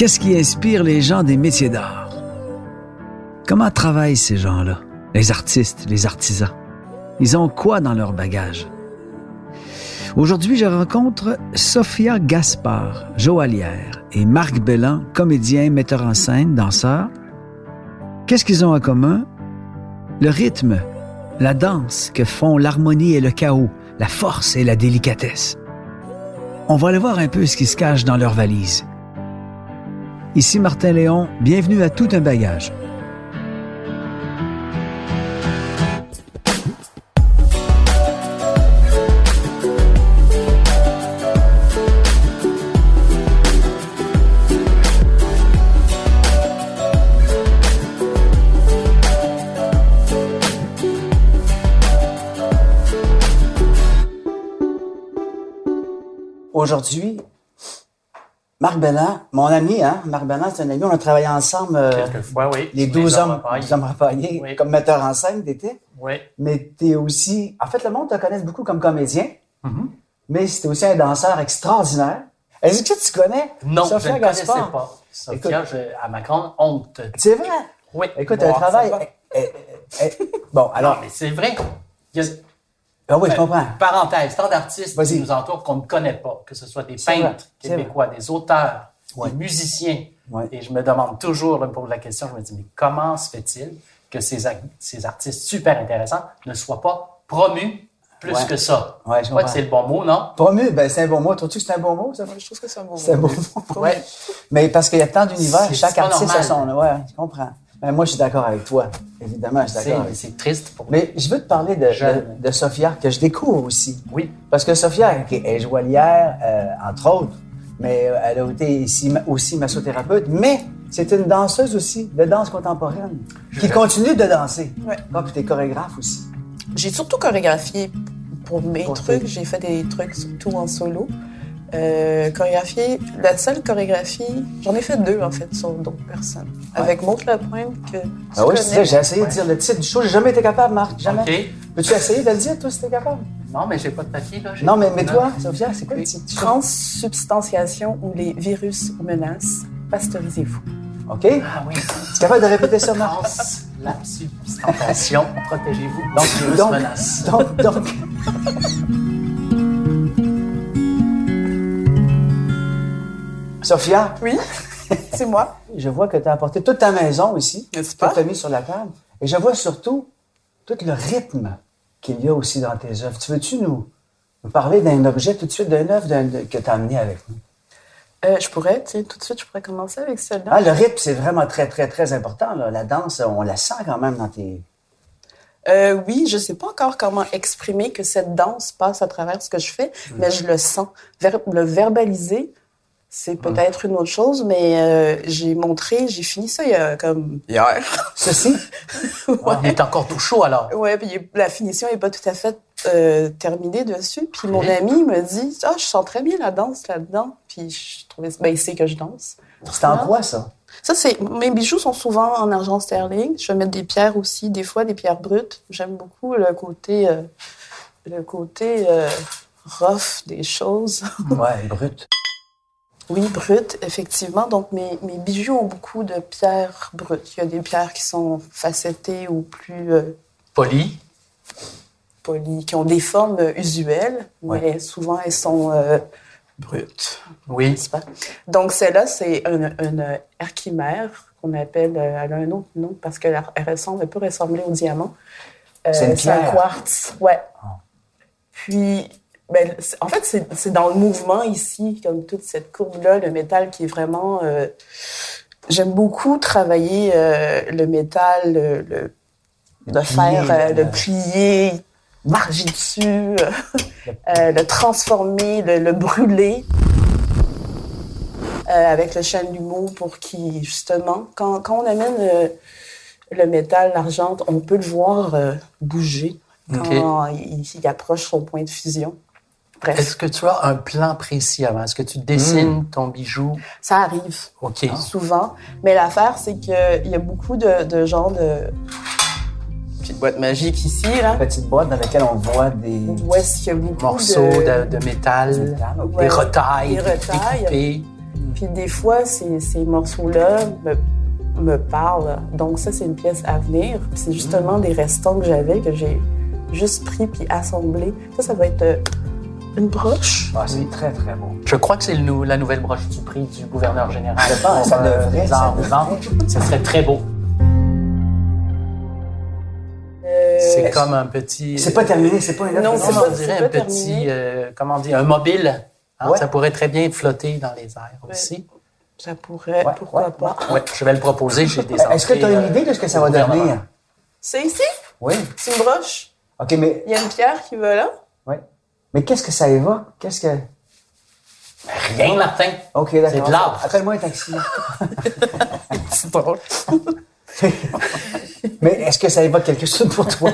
Qu'est-ce qui inspire les gens des métiers d'art? Comment travaillent ces gens-là? Les artistes, les artisans? Ils ont quoi dans leur bagage? Aujourd'hui, je rencontre Sophia Gaspard, joaillière, et Marc Bellan, comédien, metteur en scène, danseur. Qu'est-ce qu'ils ont en commun? Le rythme, la danse que font l'harmonie et le chaos, la force et la délicatesse. On va aller voir un peu ce qui se cache dans leurs valises. Ici Martin Léon, bienvenue à Tout un bagage. Aujourd'hui, Marc Bellan, mon ami, hein, Marc Bellan, c'est un ami, on a travaillé ensemble. euh, Quelquefois, oui. les Sur 12 hommes hommes, les hommes rapaillés, Oui. comme metteur en scène, t'étais. Oui. Mais t'es aussi, en fait, le monde te connaît beaucoup comme comédien, Mhm. mais c'était aussi un danseur extraordinaire. Est-ce que tu connais Non, Sophia je ne connaissais Gaspard? pas. Sophia, je- à ma grande honte. C'est vrai? Oui. Écoute, Bon, un travail. eh, bon, Alors, alors, mais c'est vrai. Ah oui, je comprends. parenthèse, tant d'artistes qui nous entourent qu'on ne connaît pas, que ce soit des vrai, peintres québécois, des auteurs, Ouais. des musiciens. Ouais. Et je me demande toujours, là, me pose la question, je me dis, mais comment se fait-il que ces, ces artistes super intéressants ne soient pas promus plus Ouais. que ça? Ouais, je crois que c'est le bon mot, non? Promu, ben c'est un bon mot. Trouves-tu que c'est un bon mot, ça? Je trouve que c'est un bon C'est un mot. bon mot. Ouais. Mais parce qu'il y a tant d'univers, chaque artiste a son. Ouais, je comprends. Mais moi, je suis d'accord avec toi. Évidemment, je suis C'est d'accord avec c'est triste pour Mais je veux te parler de, de, de Sophia, que je découvre aussi. Oui. Parce que Sophia qui est joaillière, euh, entre autres, mais euh, elle a été ici, aussi massothérapeute, mais c'est une danseuse aussi de danse contemporaine qui continue de danser. Ouais. Ah, puis t'es chorégraphe aussi. J'ai surtout chorégraphié pour mes Pour trucs. tes- J'ai fait des trucs surtout en solo. Euh, chorégraphié, la seule chorégraphie, j'en ai fait deux en fait sur d'autres personnes. Avec Maud Lapointe que tu Ah oui, j'ai essayé Ouais. de dire le titre du show, j'ai jamais été capable, Marc, jamais. OK. Peux-tu essayer de le dire, toi, si t'es capable? Non, mais j'ai pas de papier, là. Non, mais, mais toi. Sophia, c'est quoi le titre? Transsubstantiation où les virus menacent. Pasteurisez-vous. OK? Ah oui. Tu es capable de répéter ça, Marc? Trans, la substantation, protégez-vous. Donc, virus Donc, menace. donc, donc. Sophia, Oui, c'est moi. je vois que tu as apporté toute ta maison ici, N'est-ce que pas? tu as mis sur la table. Et je vois surtout tout le rythme qu'il y a aussi dans tes œuvres. Tu veux-tu nous, nous parler d'un objet tout de suite, d'un œuvre que tu as amené avec nous? Euh, je pourrais, tiens, tout de suite, je pourrais commencer avec celle-là. Ah, le rythme, c'est vraiment très, très, très important. là. La danse, on la sent quand même dans tes... Euh, oui, je sais pas encore comment exprimer que cette danse passe à travers ce que je fais, Mm. mais je le sens. Ver- le verbaliser, c'est peut-être une autre chose, mais euh, j'ai montré, j'ai fini ça il y a comme hier. Ceci, On est encore tout chaud, alors. ouais, puis la finition est pas tout à fait euh, terminée dessus. Puis mon ami me dit, ah, je sens très bien la danse là-dedans. Puis je trouvais, ben, il sait que je danse. c'est en Ah. quoi, ça? Ça, c'est mes bijoux sont souvent en argent sterling. Je vais mettre des pierres aussi, des fois des pierres brutes. J'aime beaucoup le côté, euh, le côté rough des choses. Ouais, brut. Oui, brutes, effectivement. Donc mes, mes bijoux ont beaucoup de pierres brutes. Il y a des pierres qui sont facettées ou plus euh, Poli. polies, qui ont des formes usuelles, Ouais. mais souvent elles sont euh, brutes. Oui. pas? Donc, celle-là, c'est une, une qu'on appelle, euh, elle a un autre nom parce qu'elle elle ressemble, elle peut ressembler au diamant. Euh, C'est une un quartz, ouais. Ah. Puis, ben, en fait, c'est dans le mouvement ici, comme toute cette courbe-là, le métal qui est vraiment... euh, J'aime beaucoup travailler euh, le métal, le, faire, euh, le- plier, marger dessus, le transformer, le, le brûler avec le chêne d'humour pour qu'il, justement, quand, quand on amène le métal, l'argent, on peut le voir bouger quand il, il approche son point de fusion. Est-ce que tu as un plan précis avant? Est-ce que tu dessines ton bijou? ça arrive OK. souvent. Mais l'affaire, c'est qu'il y a beaucoup de, de gens de petites boîtes magiques ici, là, Petite boîte dans laquelle on voit des où est-ce qu'il y a beaucoup Morceaux de... de, de métal, métal. Ouais, des retailles, des retailles. découpés. Puis des fois, ces, ces morceaux-là me, me parlent. Donc ça, c'est une pièce à venir. C'est justement des restants que j'avais, que j'ai juste pris puis assemblé. Ça, ça va être euh, une broche? Ah, c'est très, très beau. Je crois que c'est nou- la nouvelle broche du prix du gouverneur général. Je pense, ça pour, devrait, ça serait très beau. Euh, C'est comme un petit. C'est pas terminé, c'est pas une. Non, c'est pas- on dirait un petit, euh, comment dire, un mobile. hein, Ouais. Ça pourrait très bien flotter dans les airs aussi. Ça pourrait, Ouais, pourquoi ouais, pas. Ouais, je vais le proposer. J'ai des Est-ce que tu as une euh, idée de ce que ça va devenir? C'est ici? Oui. C'est une broche? OK, mais, Il y a une pierre qui va là? Mais qu'est-ce que ça évoque? Qu'est-ce que. Rien, Martin. OK, d'accord. C'est de l'art. Appelle-moi un taxi. C'est drôle. mais est-ce que ça évoque quelque chose pour toi?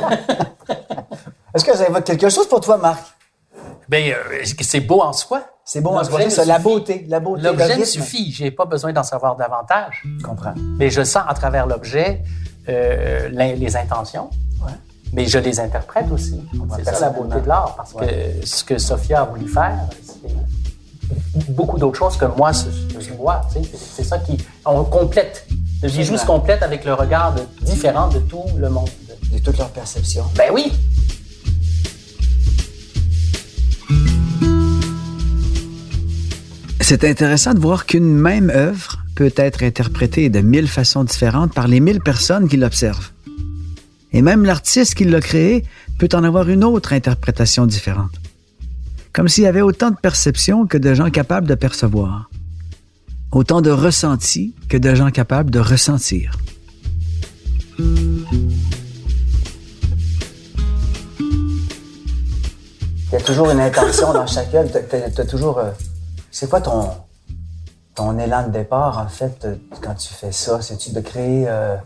est-ce que ça évoque quelque chose pour toi, Marc? Ben, euh, c'est beau en soi? C'est voir, ça, me la beauté, la beauté, L'objet suffit. J'ai pas besoin d'en savoir davantage. Je comprends. Mais je sens à travers l'objet euh, les intentions. Mais je les interprète aussi. C'est ça la beauté de l'art, parce que ce que Sophia a voulu faire, c'est beaucoup d'autres choses que moi, je vois. tu sais. C'est ça qui... On complète. Le bijou se complète avec le regard de- différent de tout le monde. De toute leur perception. Ben oui! C'est intéressant de voir qu'une même œuvre peut être interprétée de mille façons différentes par les mille personnes qui l'observent. Et même l'artiste qui l'a créée peut en avoir une autre interprétation différente. Comme s'il y avait autant de perceptions que de gens capables de percevoir. Autant de ressentis que de gens capables de ressentir. Il y a toujours une intention dans chaque œuvre. Tu as, toujours. euh, c'est quoi ton, ton élan de départ, en fait, euh, quand tu fais ça? C'est-tu de créer euh,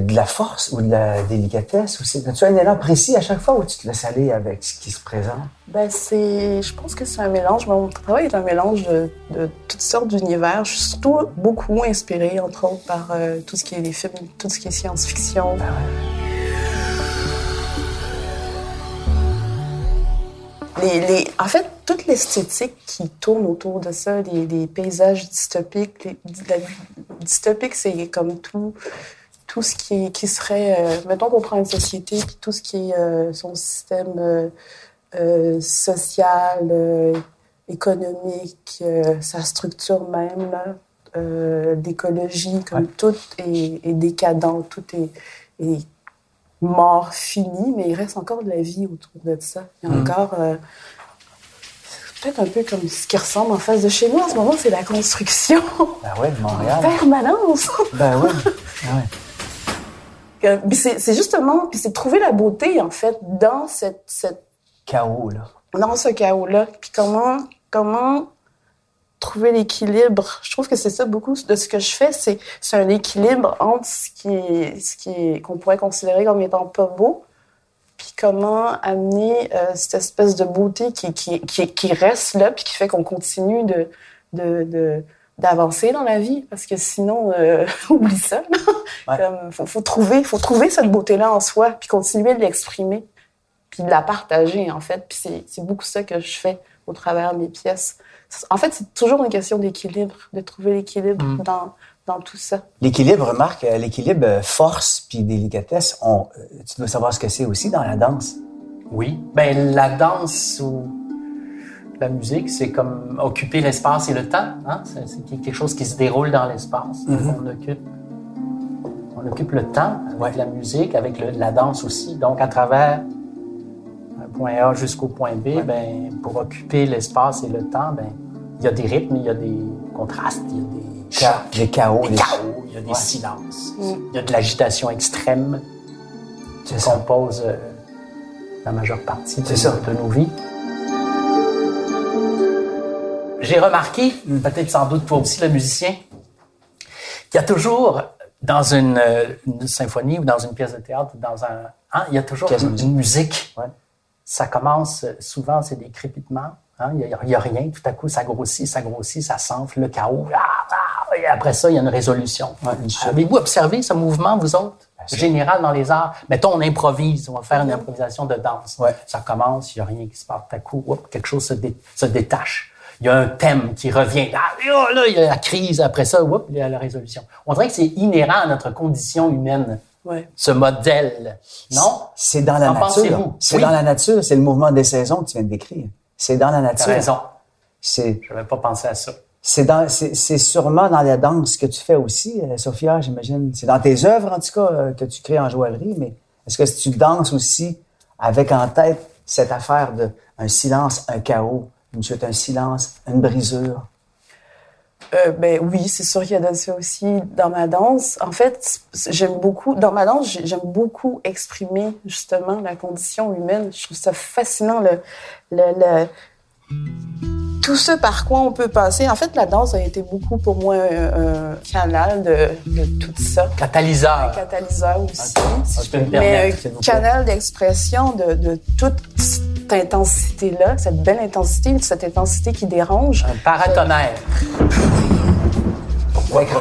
de la force ou de la délicatesse? Ou c'est, as-tu un élan précis à chaque fois ou tu te laisses aller avec ce qui se présente? Ben, c'est, je pense que c'est un mélange. Mon travail est un mélange de, de toutes sortes d'univers. Je suis surtout beaucoup inspirée, entre autres, par euh, tout ce qui est les films, tout ce qui est science-fiction. Les, les- en fait, toute l'esthétique qui tourne autour de ça, les, les paysages dystopiques, les, la, dystopique, c'est comme tout, tout ce qui, qui serait, euh, mettons qu'on prend une société, puis tout ce qui est euh, son système euh, euh, social, économique, sa structure même, d'écologie, comme Ouais. tout est, est décadent, tout est, est mort, fini, mais il reste encore de la vie autour de ça. Il y a encore... euh, c'est peut-être un peu comme ce qui ressemble en face de chez moi en ce moment, c'est la construction Ben ouais, de en Montréal. permanence. Ben oui. Ben ouais. C'est justement, puis c'est trouver la beauté, en fait, dans cette, cette Chaos, là. dans ce chaos-là. Puis comment, comment trouver l'équilibre? Je trouve que c'est ça beaucoup de ce que je fais, c'est un équilibre entre ce qui est, ce qui qu'on pourrait considérer comme étant pas beau, puis comment amener euh, cette espèce de beauté qui, qui, qui, qui reste là, puis qui fait qu'on continue de, de, de d'avancer dans la vie parce que sinon euh, oublie ça. Ouais. Comme, faut, faut trouver faut trouver cette beauté là en soi puis continuer de l'exprimer puis de la partager en fait puis c'est c'est beaucoup ça que je fais au travers de mes pièces en fait c'est toujours une question d'équilibre de trouver l'équilibre Mm. dans dans tout ça L'équilibre, Marc, euh, l'équilibre euh, force puis délicatesse, on, tu dois savoir ce que c'est aussi dans la danse. Oui. Ben, la danse ou la musique, c'est comme occuper l'espace et le temps. Hein? C'est c'est quelque chose qui se déroule dans l'espace. Mhm. On occupe on occupe le temps avec Ouais. la musique, avec le- la danse aussi. Donc, à travers un point A jusqu'au point B, ben, pour occuper l'espace et le temps, ben, il y a des rythmes, il y a des contrastes, il y a des Cha- les chaos, des chaos, il y a des Ouais. silences, Mm. il y a de l'agitation extrême C'est qui ça. compose euh, la majeure partie de, C'est ça. de nos vies. J'ai remarqué, peut-être sans doute toi aussi le musicien, qu'il y a toujours dans une, une symphonie ou dans une pièce de théâtre dans un... hein, il y a toujours une, musique. une musique. Ouais. Ça commence, souvent c'est des crépitements. hein, il n'y a, il y a rien, tout à coup ça grossit, ça grossit, ça s'enfle, le chaos. Ah, ah, et après ça, il y a une résolution. Ouais. Avez-vous observé ce mouvement, vous autres? Général dans les arts. Mettons, on improvise, on va faire une improvisation de danse. Ouais. Ça commence, il n'y a rien qui se passe. Tout à coup, quelque chose se, dé- se détache. Il y a un thème qui revient. Ah, là, là, il y a la crise, après ça, whoop, il y a la résolution. On dirait que c'est inhérent à notre condition humaine, Ouais. ce modèle. Non? C'est dans la En nature. C'est Oui. dans la nature. C'est le mouvement des saisons que tu viens de décrire. C'est dans la T'as nature. raison. C'est, Je n'avais pas pensé à ça. c'est dans, c'est, c'est sûrement dans la danse que tu fais aussi, euh, Sophia, j'imagine. C'est dans tes œuvres, en tout cas, euh, que tu crées en joaillerie, mais est-ce que tu danses aussi avec en tête cette affaire de un silence, un chaos, chute, un silence, une brisure? Euh, ben oui, c'est sûr qu'il y a de ça aussi dans ma danse. En fait, j'aime beaucoup, dans ma danse, j'ai- j'aime beaucoup exprimer justement la condition humaine. Je trouve ça fascinant, le, le, le- tout ce par quoi on peut passer. En fait, la danse a été beaucoup pour moi un, un canal de, de tout ça. Un Catalyseur, catalyseur aussi. si je peux me Mais permettre. s'il un canal d'expression de, de toute cette intensité-là, cette belle intensité, cette intensité qui dérange. Un paratonnerre. Ouais,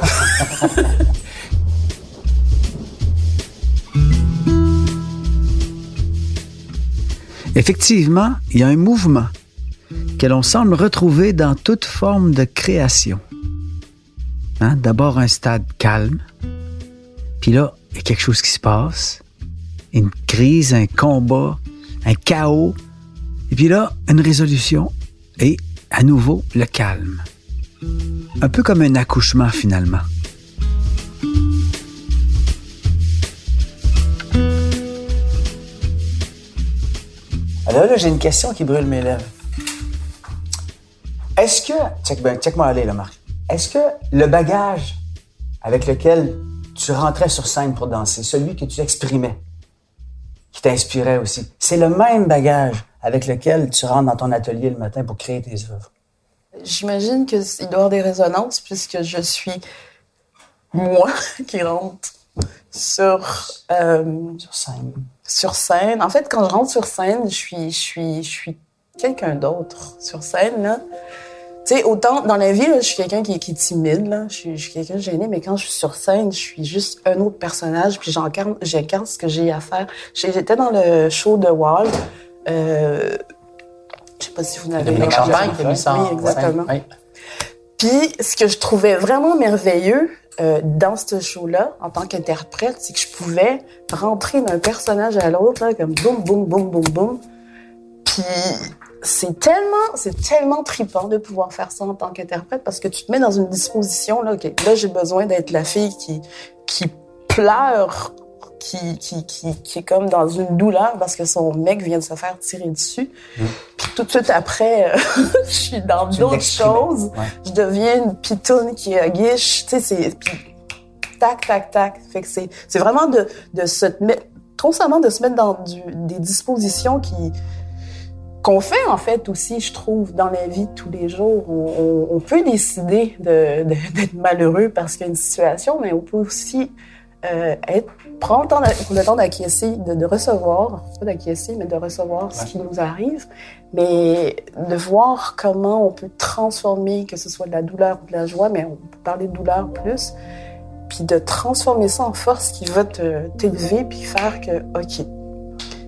Effectivement, il y a un mouvement que l'on semble retrouver dans toute forme de création. Hein, D'abord un stade calme, puis là, il y a quelque chose qui se passe, une crise, un combat, un chaos, et puis là, une résolution, et à nouveau le calme. Un peu comme un accouchement finalement. Alors là, j'ai une question qui brûle mes lèvres. Est-ce que, check, ben, check-moi aller là, Marc. Est-ce que le bagage avec lequel tu rentrais sur scène pour danser, celui que tu exprimais, qui t'inspirait aussi, c'est le même bagage avec lequel tu rentres dans ton atelier le matin pour créer tes œuvres? J'imagine qu'il doit y avoir des résonances puisque je suis moi qui rentre sur, euh, Sur scène. sur scène. En fait, quand je rentre sur scène, je suis, je suis, je suis quelqu'un d'autre sur scène. Là. Tu sais, autant dans la vie, là, je suis quelqu'un qui, qui est timide, là. Je, suis, je suis quelqu'un de gêné, mais quand je suis sur scène, je suis juste un autre personnage, puis j'incarne, j'incarne ce que j'ai à faire. J'étais dans le show de Wall. Euh, je sais pas si vous n'avez déjà Champagne qui a mis ça en Oui, exactement. Oui. Puis, ce que je trouvais vraiment merveilleux euh, dans ce show-là, en tant qu'interprète, c'est que je pouvais rentrer d'un personnage à l'autre, comme boum, boum, boum, boum, boum. Puis, c'est tellement, c'est tellement trippant de pouvoir faire ça en tant qu'interprète parce que tu te mets dans une disposition, là, OK, là, j'ai besoin d'être la fille qui, qui pleure, qui, qui, qui, qui est comme dans une douleur parce que son mec vient de se faire tirer dessus. Puis tout de suite après, euh, je suis dans d'autres choses Ouais. je deviens une pitoune qui est guiche, tu sais, c'est puis tac tac tac. Fait que c'est c'est vraiment de de se mettre constamment de se mettre dans du, des dispositions qui qu'on fait en fait aussi, je trouve, dans la vie de tous les jours. On, on- on peut décider de- de- d'être malheureux parce qu'il y a une situation, mais on peut aussi euh, être prendre le temps d'a- le temps d'acquiescer, de, de recevoir, pas d'acquiescer, mais de recevoir ce qui nous arrive, mais de voir comment on peut transformer, que ce soit de la douleur ou de la joie, mais on peut parler de douleur plus, puis de transformer ça en force qui va t'élever, puis faire que, OK,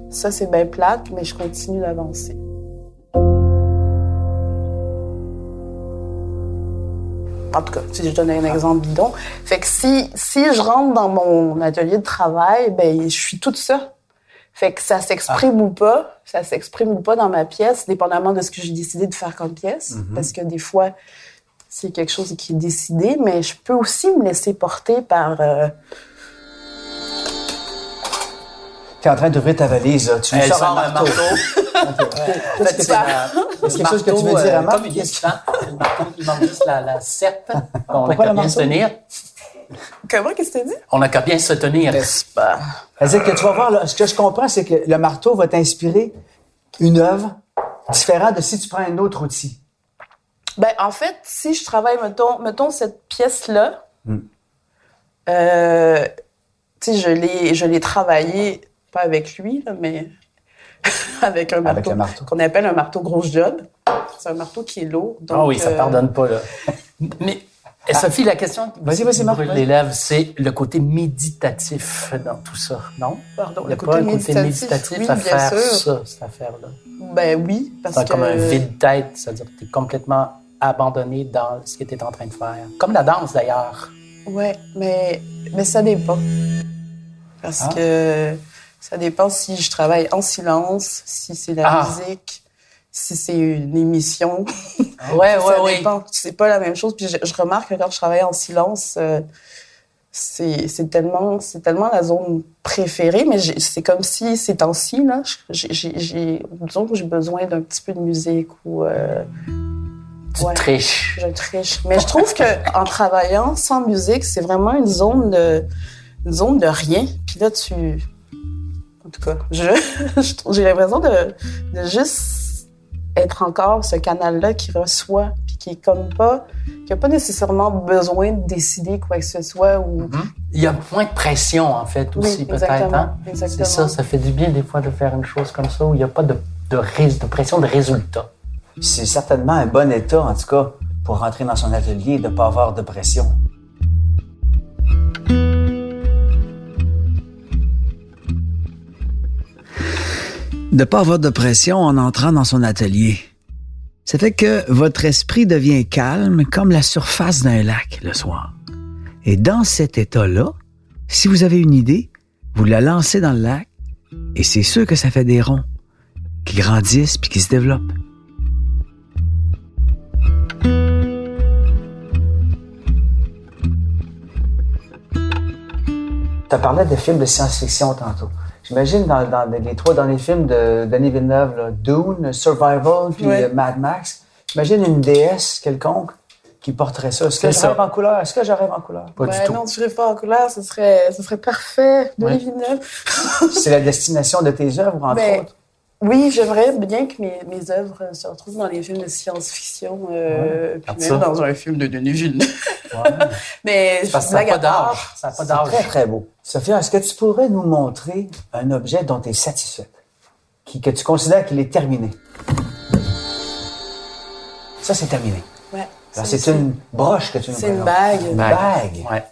ça c'est bien plate, mais je continue d'avancer. En tout cas, si je donne un exemple bidon. Fait que si, si je rentre dans mon atelier de travail, ben, je suis toute ça. Fait que ça s'exprime ou pas, ça s'exprime ou pas dans ma pièce, dépendamment de ce que j'ai décidé de faire comme pièce. Parce que des fois, c'est quelque chose qui est décidé, mais je peux aussi me laisser porter par... euh, Tu es en train d'ouvrir ta valise, là. Tu Elle sors sort un marteau. En fait, c'est la- quelque chose que tu veux dire à euh, Marc? Comme il est vivant, c'est le marteau, il manque juste la, la serpe. On n'a Pourquoi qu'à le bien se tenir. Comment qu'est-ce que tu dit? On n'a qu'à bien se tenir. C'est-à-dire que tu vas voir, là, ce que je comprends, c'est que le marteau va t'inspirer une œuvre différente de si tu prends un autre outil. Ben, en fait, si je travaille, mettons, mettons cette pièce-là, euh, tu sais, je l'ai, je l'ai travaillée, pas avec lui, là, mais avec un Avec marteau, le marteau. qu'on appelle un marteau gros job. C'est un marteau qui est lourd. Ah oui, ça euh, pardonne pas, là. Mais, eh, Sophie, la question Vas-y, vas-y, Marc, brûle vas-y. les lèvres, c'est le côté méditatif dans tout ça, non? Pardon, Il n'y a le pas côté un côté méditatif, méditatif oui, à bien faire sûr. ça, cette affaire-là. Ben oui, parce C'est que... comme un vide-tête, c'est-à-dire que tu es complètement abandonné dans ce que tu es en train de faire. Comme la danse, d'ailleurs. Ouais, mais, mais ça dépend. Parce Ah. que ça dépend si je travaille en silence, si c'est la Ah. musique, si c'est une émission. Ouais, ça ouais, dépend. C'est pas la même chose. Puis je, je remarque que quand je travaille en silence, euh, c'est tellement, c'est tellement la zone préférée, mais c'est comme si ces temps-ci, là, j'ai- disons que j'ai besoin d'un petit peu de musique ou... euh, Tu ouais. triches. Je triche. Mais je trouve que en travaillant sans musique, c'est vraiment une zone de une zone de rien. Puis là, tu, en tout cas, j'ai l'impression de, de juste être encore ce canal-là qui reçoit, puis qui est comme pas, qui a pas nécessairement besoin de décider quoi que ce soit ou. Il y a moins de pression, en fait, Oui, aussi, peut-être. exactement, Hein? exactement. C'est ça, ça fait du bien, des fois, de faire une chose comme ça, où il n'y a pas de, de, de pression de résultat. C'est certainement un bon état, en tout cas, pour rentrer dans son atelier et de ne pas avoir de pression. De pas avoir de pression en entrant dans son atelier. Ça fait que votre esprit devient calme comme la surface d'un lac le soir. Et dans cet état-là, si vous avez une idée, vous la lancez dans le lac et c'est sûr que ça fait des ronds qui grandissent puis qui se développent. Tu parlé de films de science-fiction tantôt. J'imagine dans, dans les trois derniers films de Denis Villeneuve, là, Dune, Survival, puis Ouais. euh, Mad Max, j'imagine une déesse quelconque qui porterait ça? Est-ce que je ça. rêve en couleur? Est-ce que je rêve en couleur? Pas Ben du tout. non, tu rêves pas en couleur, ce serait, ce serait parfait. De Ouais. Villeneuve. C'est la destination de tes œuvres, entre Ben, autres. Oui, j'aimerais bien que mes, mes œuvres se retrouvent dans les films de science-fiction, euh, puis Comme même ça. dans un film de Denis Villeneuve. Ouais. Mais Parce que ça n'a pas d'âge. Ça n'a pas C'est d'âge. très, très beau. Sophia, est-ce que tu pourrais nous montrer un objet dont tu es satisfaite, qui, que tu considères qu'il est terminé? Ça, c'est terminé. Ouais. C'est une broche que tu nous C'est une bague. Une Bague. bague. Ouais.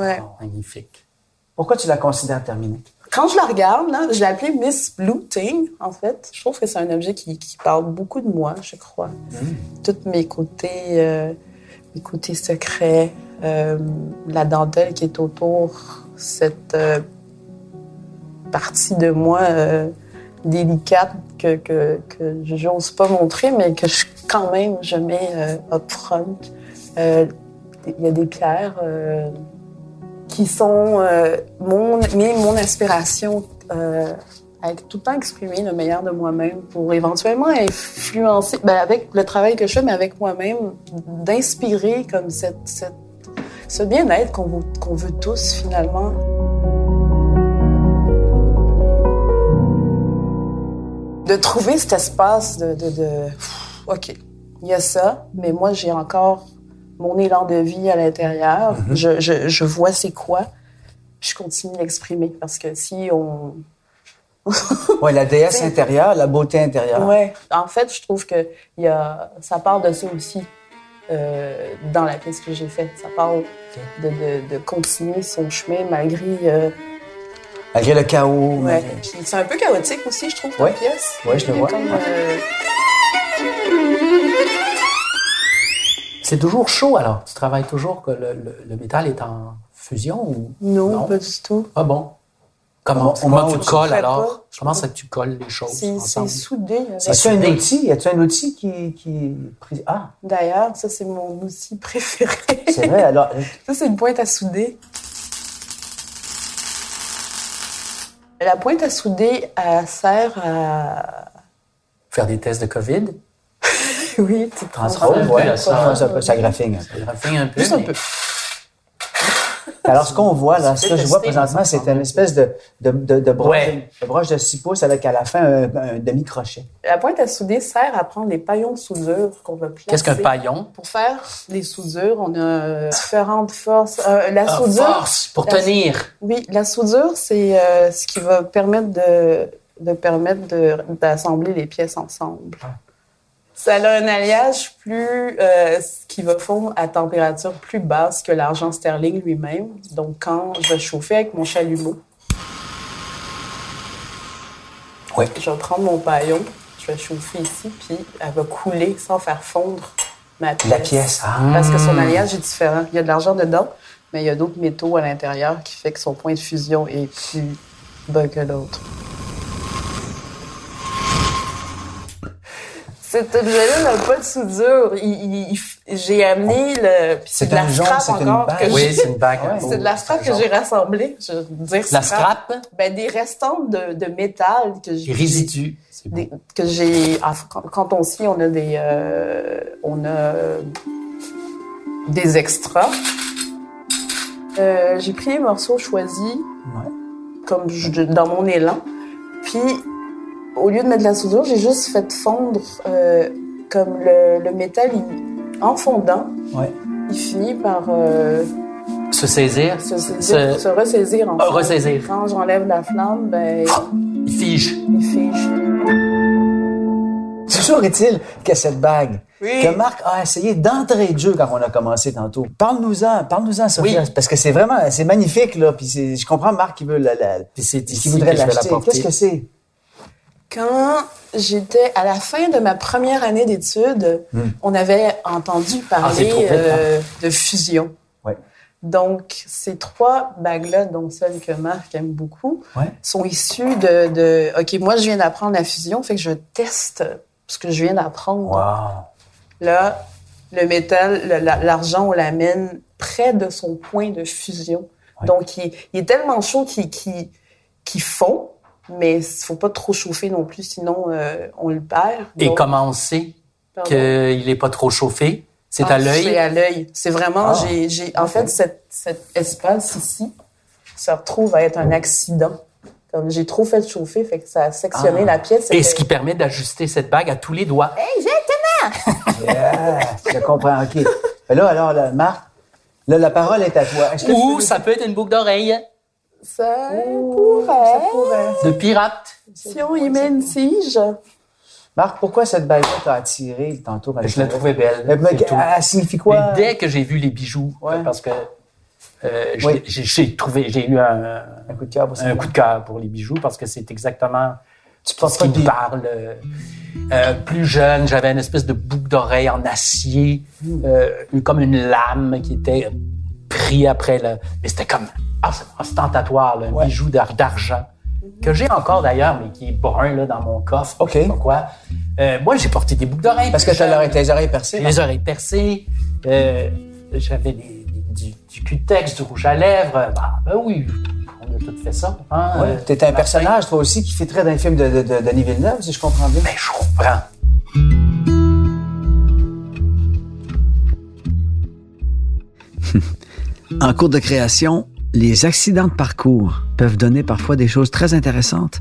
Ouais. Oh, magnifique. Pourquoi tu la considères terminée? Quand je la regarde, là, je l'ai appelée Miss Blue Thing, en fait. Je trouve que c'est un objet qui, qui parle beaucoup de moi, je crois. Tous mes côtés, euh, mes côtés secrets, euh, la dentelle qui est autour, cette euh, partie de moi délicate que, que, que j'ose pas montrer, mais que je, quand même je mets up front. Il y a des pierres. Qui sont euh, mon, mais mon aspiration euh, à tout le temps exprimer le meilleur de moi-même pour éventuellement influencer, ben, avec le travail que je fais, mais avec moi-même, d'inspirer comme cette, ce bien-être qu'on veut, veut tous finalement. De trouver cet espace de, OK, il y a ça, mais moi j'ai encore mon élan de vie à l'intérieur. je, je, je vois c'est quoi. Je continue de l'exprimer parce que si on. Oui, la déesse intérieure, la beauté intérieure. Ouais, en fait, je trouve que il y a, ça part de ça aussi euh, dans la pièce que j'ai faite. Ça parle de, de, de continuer son chemin malgré. euh, Malgré le chaos. ouais. malgré- c'est un peu chaotique aussi, je trouve, la Ouais. pièce. Ouais, je le vois. comme, euh, C'est toujours chaud, alors. Tu travailles toujours que le, le- le métal est en fusion ou. non, Non? pas du tout. Ah bon? Comment, Comment- tu colles alors? pas? Comment ça que tu colles les choses C'est soudé. C'est un soudé. outil? As-tu un outil qui, qui Ah, D'ailleurs, ça, c'est mon outil préféré. c'est vrai. Alors, Ça, c'est une pointe à souder. La pointe à souder, elle sert à... Faire des tests de COVID? Oui, tu Transforme un peu ouais, la ça, ça. ça, peut- ça graphine un peu. Ça un peu. Juste un peu. Alors, ce qu'on voit, là, ce que je vois présentement, c'est une espèce de, de, de, de broche, Ouais. de broche de 6 pouces avec à la fin un, un demi-crochet. La pointe à souder sert à prendre les paillons de soudure qu'on va placer. Qu'est-ce qu'un paillon? Pour faire les soudures, on a différentes forces. Euh, la Ah, soudure... force pour la- tenir. Oui, la soudure, c'est euh, ce qui va permettre de, de permettre de- d'assembler les pièces ensemble. Ça a un alliage plus euh, qui va fondre à température plus basse que l'argent sterling lui-même. Donc, quand je vais chauffer avec mon chalumeau, je vais prendre mon paillon, je je vais chauffer ici, puis elle va couler sans faire fondre ma pièce. La pièce, ah. Parce que son alliage est différent. Il y a de l'argent dedans, mais il y a d'autres métaux à l'intérieur qui fait que son point de fusion est plus bas que l'autre. Cet objet-là n'a pas de soudure. Il- il- il- j'ai amené le. C'est de la c'est une encore que Oui, c'est une bague. Ouais. c'est de la scrap que j'ai rassemblée. Je veux dire La scrap, Ben, des restants de, de métal que j'ai. résidus. Des- que j'ai ah, quand, quand on scie on a des euh, on a des extras Euh, j'ai pris les morceaux choisis Ouais. comme je- dans mon élan puis au lieu de mettre la soudure j'ai juste fait fondre euh, comme le, le métal il- en fondant Ouais. il finit par euh, Se saisir, se, saisir- Se- se ressaisir en Ah, fait. ressaisir. quand j'enlève la flamme ben il fige. il fige Toujours est-il que cette bague Oui. que Marc a essayé d'entrée de jeu quand on a commencé tantôt. Parle-nous-en, parle-nous-en, Sophia, Oui. parce que c'est vraiment, c'est magnifique là. Puis je comprends Marc qui veut la, la- Puis c'est qui voudrait que je vais l'acheter. Qu'est-ce que c'est? Quand j'étais à la fin de ma première année d'études, on avait entendu Ah, parler euh, de fusion. Ouais. Donc, ces trois bagues-là, dont celle que Marc aime beaucoup, Ouais. sont issues de, de... OK, moi, je viens d'apprendre la fusion, fait que je teste ce que je viens d'apprendre. Wow. Là, le métal, la- l'argent, on l'amène près de son point de fusion. Ouais. Donc, il, il est tellement chaud qu'il qu'il- qu'il fond, mais il faut pas trop chauffer non plus, sinon euh, on le perd. Et Donc, comment on sait qu'il n'est pas trop chauffé? C'est Ah, à C'est l'œil? à l'œil. C'est vraiment, Ah. j'ai, j'ai, en fait, cet, cet espace ici se retrouve à être un accident. Comme j'ai trop fait chauffer, fait que ça a sectionné Ah. la pièce. Et ce qui permet d'ajuster cette bague à tous les doigts. Yeah, je comprends, OK. Mais là, alors, là, Marc, là, la parole est à toi. Ou ça peut être une boucle d'oreille Ça Ouh, pourrait. ça pourrait. de pirate. Si on y met une tige. Marc, pourquoi cette bague-là t'a attiré tantôt? Je la trouvais belle. Mais, mais c'est tout. elle signifie quoi? Mais dès que j'ai vu les bijoux, Ouais. parce que euh, j'ai- Oui. j'ai j'ai trouvé, j'ai eu un, Un coup de cœur pour un coup de cœur pour les bijoux parce que c'est exactement Tu ce qui me parle. Euh, euh, plus jeune, j'avais une espèce de boucle d'oreille en acier, Hmm. euh, comme une lame qui était pris après le. Mais c'était comme ostentatoire, là, un Ouais. bijou d'ar- d'argent que j'ai encore d'ailleurs, mais qui est brun là dans mon coffre. OK. Je sais pas quoi. Euh, moi, j'ai porté des boucles d'oreilles. Parce que jeune. l'oreille- tes oreilles percées. Les oreilles percées. euh, j'avais du, du cutex, du rouge à lèvres. Bah, ben oui, on a tout fait ça. Hein, Ouais. euh, T'étais un Martin. personnage, toi aussi, qui fait très d'un film de, de, de Denis Villeneuve, si je comprends bien. Ben, je comprends. En cours de création, les accidents de parcours peuvent donner parfois des choses très intéressantes.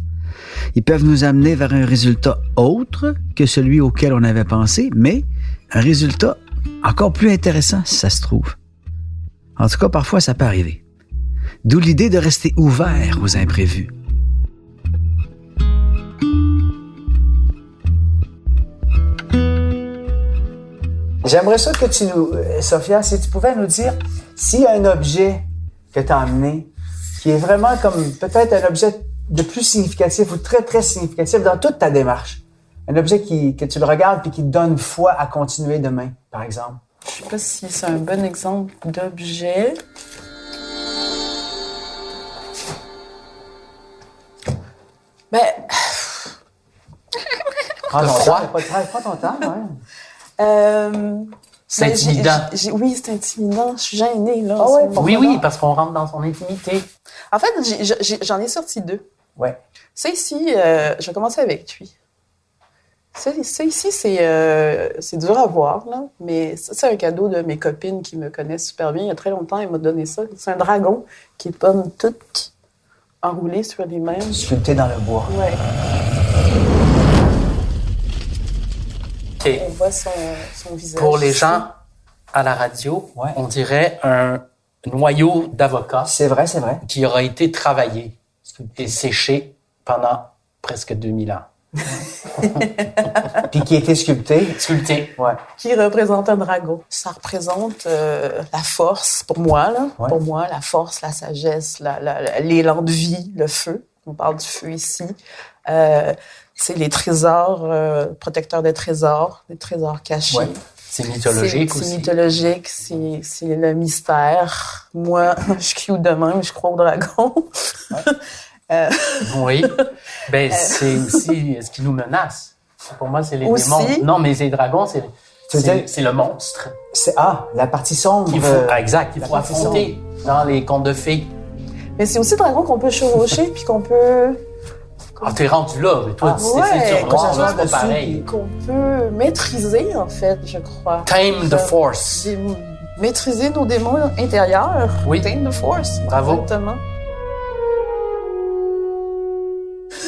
Ils peuvent nous amener vers un résultat autre que celui auquel on avait pensé, mais un résultat encore plus intéressant si ça se trouve. En tout cas, parfois, ça peut arriver. D'où l'idée de rester ouvert aux imprévus. J'aimerais ça que tu nous, euh, Sophia, si tu pouvais nous dire s'il y a un objet que tu as amené qui est vraiment comme peut-être un objet de plus significatif ou très, très significatif dans toute ta démarche. Un objet qui, que tu le regardes puis qui te donne foi à continuer demain, par exemple. Je sais pas si c'est un bon exemple d'objet. Ben, Prends ton temps, pas de travail, prends ton temps, ouais. euh, C'est intimidant. oui, c'est intimidant. Je suis gênée, là. Ah ouais. Oui, oui, parce qu'on rentre dans son intimité. En fait, j'en ai sorti deux. Ouais. Ça ici, euh, je vais commencer avec lui. Ça, ça ici, c'est euh, c'est dur à voir, là, mais ça, c'est un cadeau de mes copines qui me connaissent super bien. Il y a très longtemps, elles m'ont donné ça. C'est un dragon qui est comme tout enroulé sur lui-même. Sculpté dans le bois. Ouais. On voit son, son visage. Pour les gens à la radio, Ouais. on dirait un noyau d'avocat C'est vrai, c'est vrai. qui aura été travaillé et séché pendant presque 2000 ans. Puis qui a été sculpté. Sculpté. Ouais. Qui représente un dragon. Ça représente euh, la force, pour moi, là. Ouais. Pour moi, la force, la sagesse, la- la- la- l'élan de vie, le feu. On parle du feu ici. Euh, c'est les trésors, euh, protecteurs des trésors, des trésors cachés. Ouais. C'est mythologique C'est- aussi. C'est mythologique, c'est le mystère. Moi, je suis cute de même, je crois au dragon. Oui. Ben, c'est aussi ce qui nous menace. Pour moi, c'est les Aussi. démons. Non, mais les dragons, c'est le monstre. C'est ah, la partie sombre. faut, euh, ah, exact, il la faut affronter dans les contes de fées. Mais c'est aussi le dragon qu'on peut chevaucher puis qu'on peut Ah, t'es rendu là, mais toi, Ah, c'est ouais, soit c'est pas pareil. qu'on peut maîtriser en fait, je crois. Tame the force. Maîtriser nos démons intérieurs. Oui. Tame the force. Bravo. Exactement.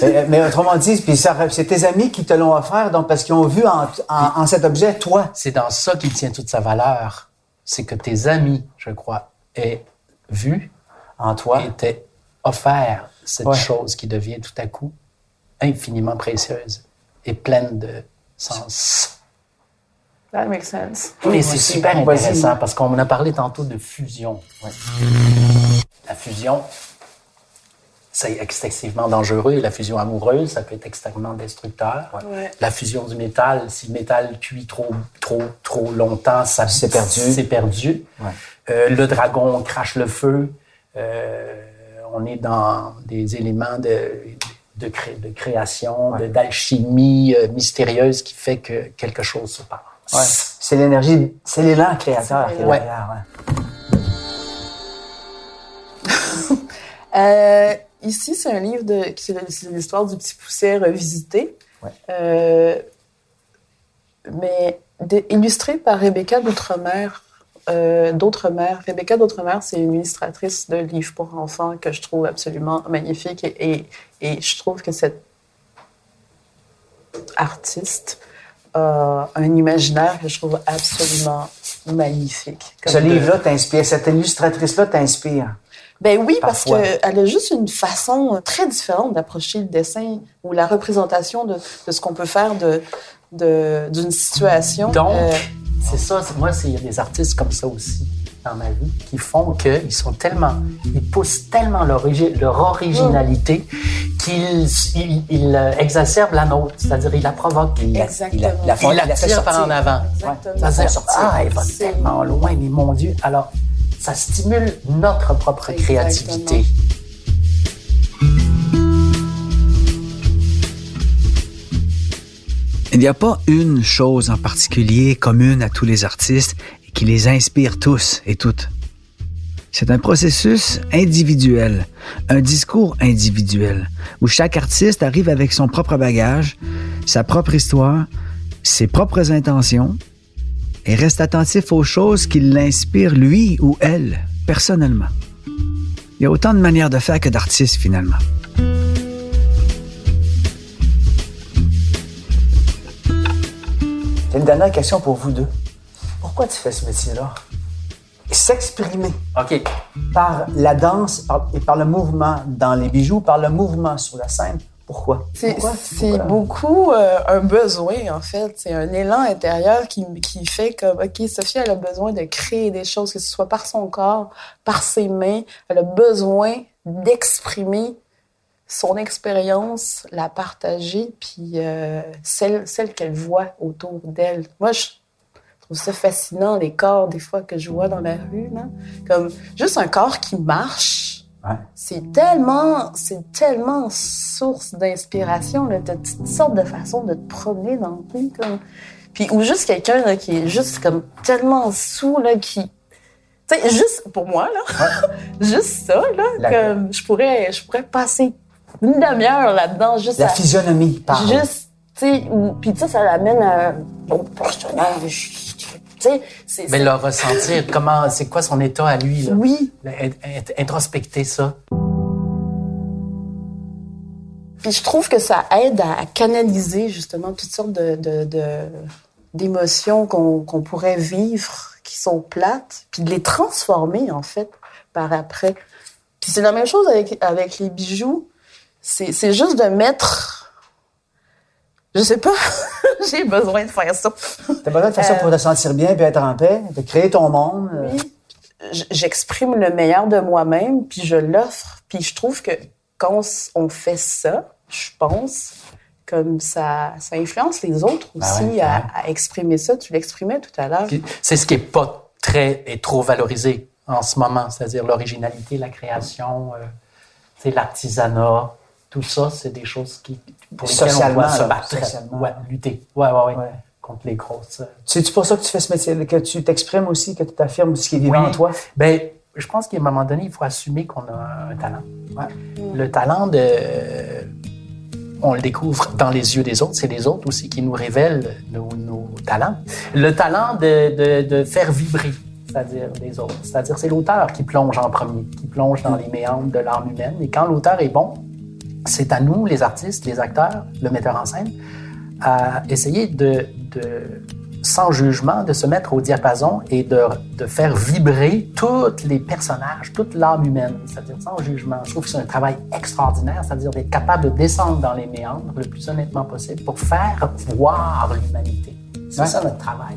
Mais, mais autrement dit, puis ça, c'est tes amis qui te l'ont offert, donc parce qu'ils ont vu en, en- en cet objet toi. C'est dans ça qu'il tient toute sa valeur. C'est que tes amis, je crois, aient vu En toi. et t'aient offert cette Ouais. chose qui devient tout à coup infiniment précieuse et pleine de sens. That makes sense. Mais c'est super intéressant parce qu'on a parlé tantôt de fusion. La fusion, c'est excessivement dangereux. Et la fusion amoureuse, ça peut être extrêmement destructeur. Ouais. La fusion du métal, si le métal cuit trop, trop, trop longtemps, ça C'est perdu. C'est perdu. Ouais. Euh, le dragon crache le feu. Euh, on est dans des éléments de, de, cré- de création, de- d'alchimie euh, mystérieuse qui fait que quelque chose se passe. Ouais. C'est l'énergie, c'est l'élan créateur qui est Ouais. derrière. ouais. Euh, ici, c'est un livre de, le- c'est l'histoire du petit poussière revisité. Ouais. Euh, mais de- illustré par Rebecca d'Outremer. Euh, D'Outremer. Rebecca d'Outremer, c'est une illustratrice de livres pour enfants que je trouve absolument magnifique et, et, et je trouve que cette artiste a un imaginaire que je trouve absolument magnifique. Ce de- livre-là t'inspire, cette illustratrice-là t'inspire. Ben oui, parce Parfois. qu'elle a juste une façon très différente d'approcher le dessin ou la représentation de, de ce qu'on peut faire de de- d'une situation. Donc, Euh, c'est ça. c'est- Moi, c'est- il y a des artistes comme ça aussi dans ma vie qui font qu'ils sont tellement, ils poussent tellement leur, origi- leur originalité qu'ils ils, ils, euh, exacerbent la nôtre. C'est-à-dire, ils la provoquent. Ils la, ils la, La font- ils la tirent par en avant. Exactement. Sortir. ah, elle va tellement loin, mais mon Dieu. Alors, ça stimule notre propre Exactement. créativité. Il n'y a pas une chose en particulier commune à tous les artistes qui les inspire tous et toutes. C'est un processus individuel, un discours individuel, où chaque artiste arrive avec son propre bagage, sa propre histoire, ses propres intentions, et reste attentif aux choses qui l'inspirent lui ou elle, personnellement. Il y a autant de manières de faire que d'artistes, finalement. J'ai une dernière question pour vous deux. Pourquoi tu fais ce métier-là? S'exprimer OK. par la danse par- et par le mouvement dans les bijoux, par le mouvement sur la scène. Pourquoi? C'est beaucoup euh, un besoin, en fait. C'est un élan intérieur qui, qui fait comme, OK, Sophie, elle a besoin de créer des choses, que ce soit par son corps, par ses mains. Elle a besoin d'exprimer son expérience, la partager, puis euh, celle, celle qu'elle voit autour d'elle. Moi, je trouve ça fascinant, les corps, des fois, que je vois dans la rue. Là. Comme juste un corps qui marche Ouais. c'est tellement, c'est tellement source d'inspiration. là. T'as toutes sortes de façons de te promener dans le comme. Puis, ou juste quelqu'un là, qui est juste comme tellement sous, là, qui. Tu sais, juste pour moi, là, juste ça, là, La- comme je pourrais, je pourrais passer une demi-heure là-dedans, juste La à- physionomie parle. Juste, tu sais, puis sais, ça l'amène à au personnage. C'est. Mais le ressentir, comment, c'est quoi son état à lui, là? Oui, Int- int- Introspecter ça. Puis je trouve que ça aide à canaliser justement toutes sortes de, de- de- d'émotions qu'on, qu'on pourrait vivre, qui sont plates, puis de les transformer en fait par après. Puis c'est la même chose avec, avec les bijoux. C'est juste de mettre... Je sais pas, j'ai besoin de faire ça. T'as besoin de faire ça Euh, pour te sentir bien et être en paix, de créer ton monde. euh, Oui. J'exprime le meilleur de moi-même, puis je l'offre. Puis je trouve que quand on fait ça, je pense. Comme ça, ça influence les autres Ben aussi ouais, à, ouais. à exprimer ça. Tu l'exprimais tout à l'heure. Puis, C'est ce qui est pas très et trop valorisé en ce moment, c'est-à-dire l'originalité, la création, euh, l'artisanat, tout ça, c'est des choses qui pour lesquelles on Socialement, doit se battre, socialement. ouais, lutter, ouais, ouais, ouais, Ouais. contre les grosses. euh, C'est pour ça que tu fais ce métier, que tu t'exprimes aussi, que tu t'affirmes ce qui est vivant Oui. en toi? Ben, je pense qu'à un moment donné, il faut assumer qu'on a un talent. Le talent de. On le découvre dans les yeux des autres. C'est les autres aussi qui nous révèlent nos, nos talents. Le talent de, de, de faire vibrer, c'est-à-dire les autres. C'est-à-dire, c'est l'auteur qui plonge en premier, qui plonge dans les méandres de l'âme humaine. Et quand l'auteur est bon, c'est à nous, les artistes, les acteurs, le metteur en scène, à essayer de, de sans jugement, de se mettre au diapason et de, de faire vibrer tous les personnages, toute l'âme humaine, c'est-à-dire sans jugement. Je trouve que c'est un travail extraordinaire, c'est-à-dire d'être capable de descendre dans les méandres le plus honnêtement possible pour faire voir l'humanité. C'est Ouais. ça notre travail.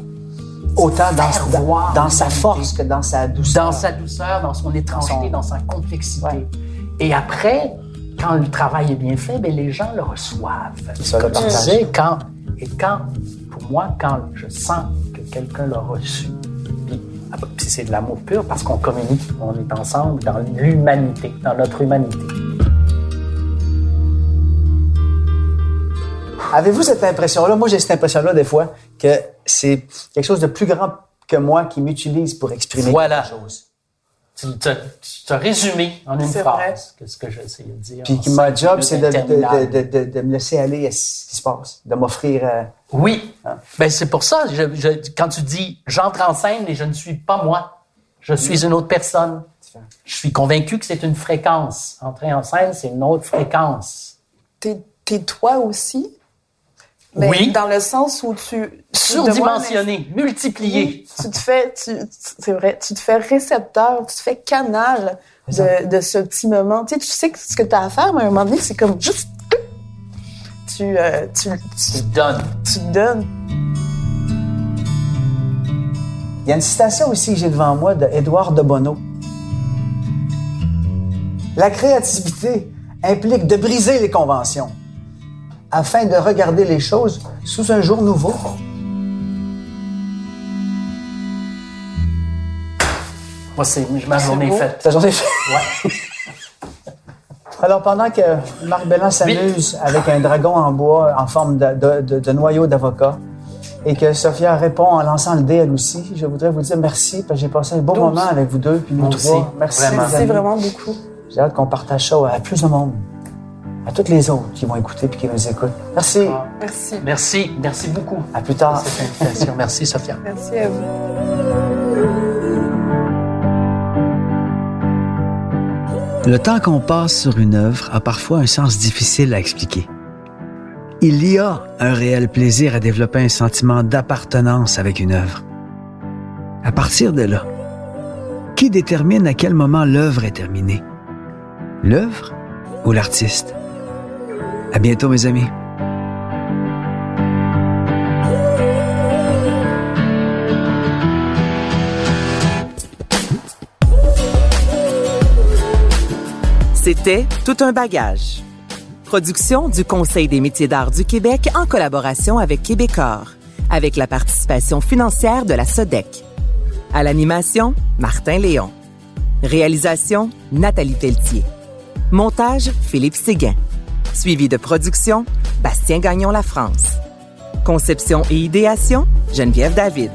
Autant dans, Faire dans- voir dans sa force que dans sa douceur. Dans sa douceur, dans son étrangeté, Son- dans sa complexité. Ouais. Et après, quand le travail est bien fait, ben, les gens le reçoivent. Ça, Comme tu disais, quand, et quand, pour moi, quand je sens que quelqu'un l'a reçu, puis, ah puis c'est de l'amour pur parce qu'on communique, on est ensemble dans l'humanité, dans notre humanité. Avez-vous cette impression-là? Moi, j'ai cette impression-là, des fois, que c'est quelque chose de plus grand que moi qui m'utilise pour exprimer Voilà. quelque chose. Tu t'as résumé en une C'est phrase que ce que j'essayais de dire. Puis ma job, c'est de, de, interminables. de, de, de me laisser aller à ce qui se passe, de m'offrir... euh, Oui. Ben, c'est pour ça, je- je- quand tu dis j'entre en scène et je ne suis pas moi, je suis une autre personne. Je suis convaincu que c'est une fréquence. Entrer en scène, c'est une autre fréquence. T'es t'es toi aussi? Oui. Dans le sens où tu. Surdimensionné, multiplié. Tu te fais, c'est vrai, tu te fais récepteur, tu te fais canal de, de ce petit moment. Tu sais, tu sais que ce que tu as à faire, mais à un moment donné, c'est comme juste. Tu, euh, tu, tu, Tu donnes. tu te donnes. Il y a une citation aussi que j'ai devant moi de Édouard de Bono. La créativité implique de briser les conventions afin de regarder les choses sous un jour nouveau. Moi, c'est ma journée faite. Ta journée est faite. Ouais. Alors, pendant que Marc Bellan s'amuse avec un dragon en bois en forme de, de- de- de noyau d'avocat et que Sophia répond en lançant le dé elle aussi, je voudrais vous dire merci parce que j'ai passé un beau moment avec vous deux puis nous trois. Merci, vraiment. Merci vraiment beaucoup. J'ai hâte qu'on partage ça à plus de monde, à toutes les autres qui vont écouter puis qui nous écoutent. Merci. Merci. Merci, merci beaucoup À plus pour tard. cette invitation. Merci, Sophia. Merci à vous. Le temps qu'on passe sur une œuvre a parfois un sens difficile à expliquer. Il y a un réel plaisir à développer un sentiment d'appartenance avec une œuvre. À partir de là, qui détermine à quel moment l'œuvre est terminée? L'œuvre ou l'artiste? À bientôt, mes amis. C'était Tout un bagage. Production du Conseil des métiers d'art du Québec en collaboration avec Québecor, avec la participation financière de la SODEC. À l'animation, Martin Léon. Réalisation, Nathalie Pelletier. Montage, Philippe Séguin. Suivi de production, Bastien Gagnon La France. Conception et idéation, Geneviève David.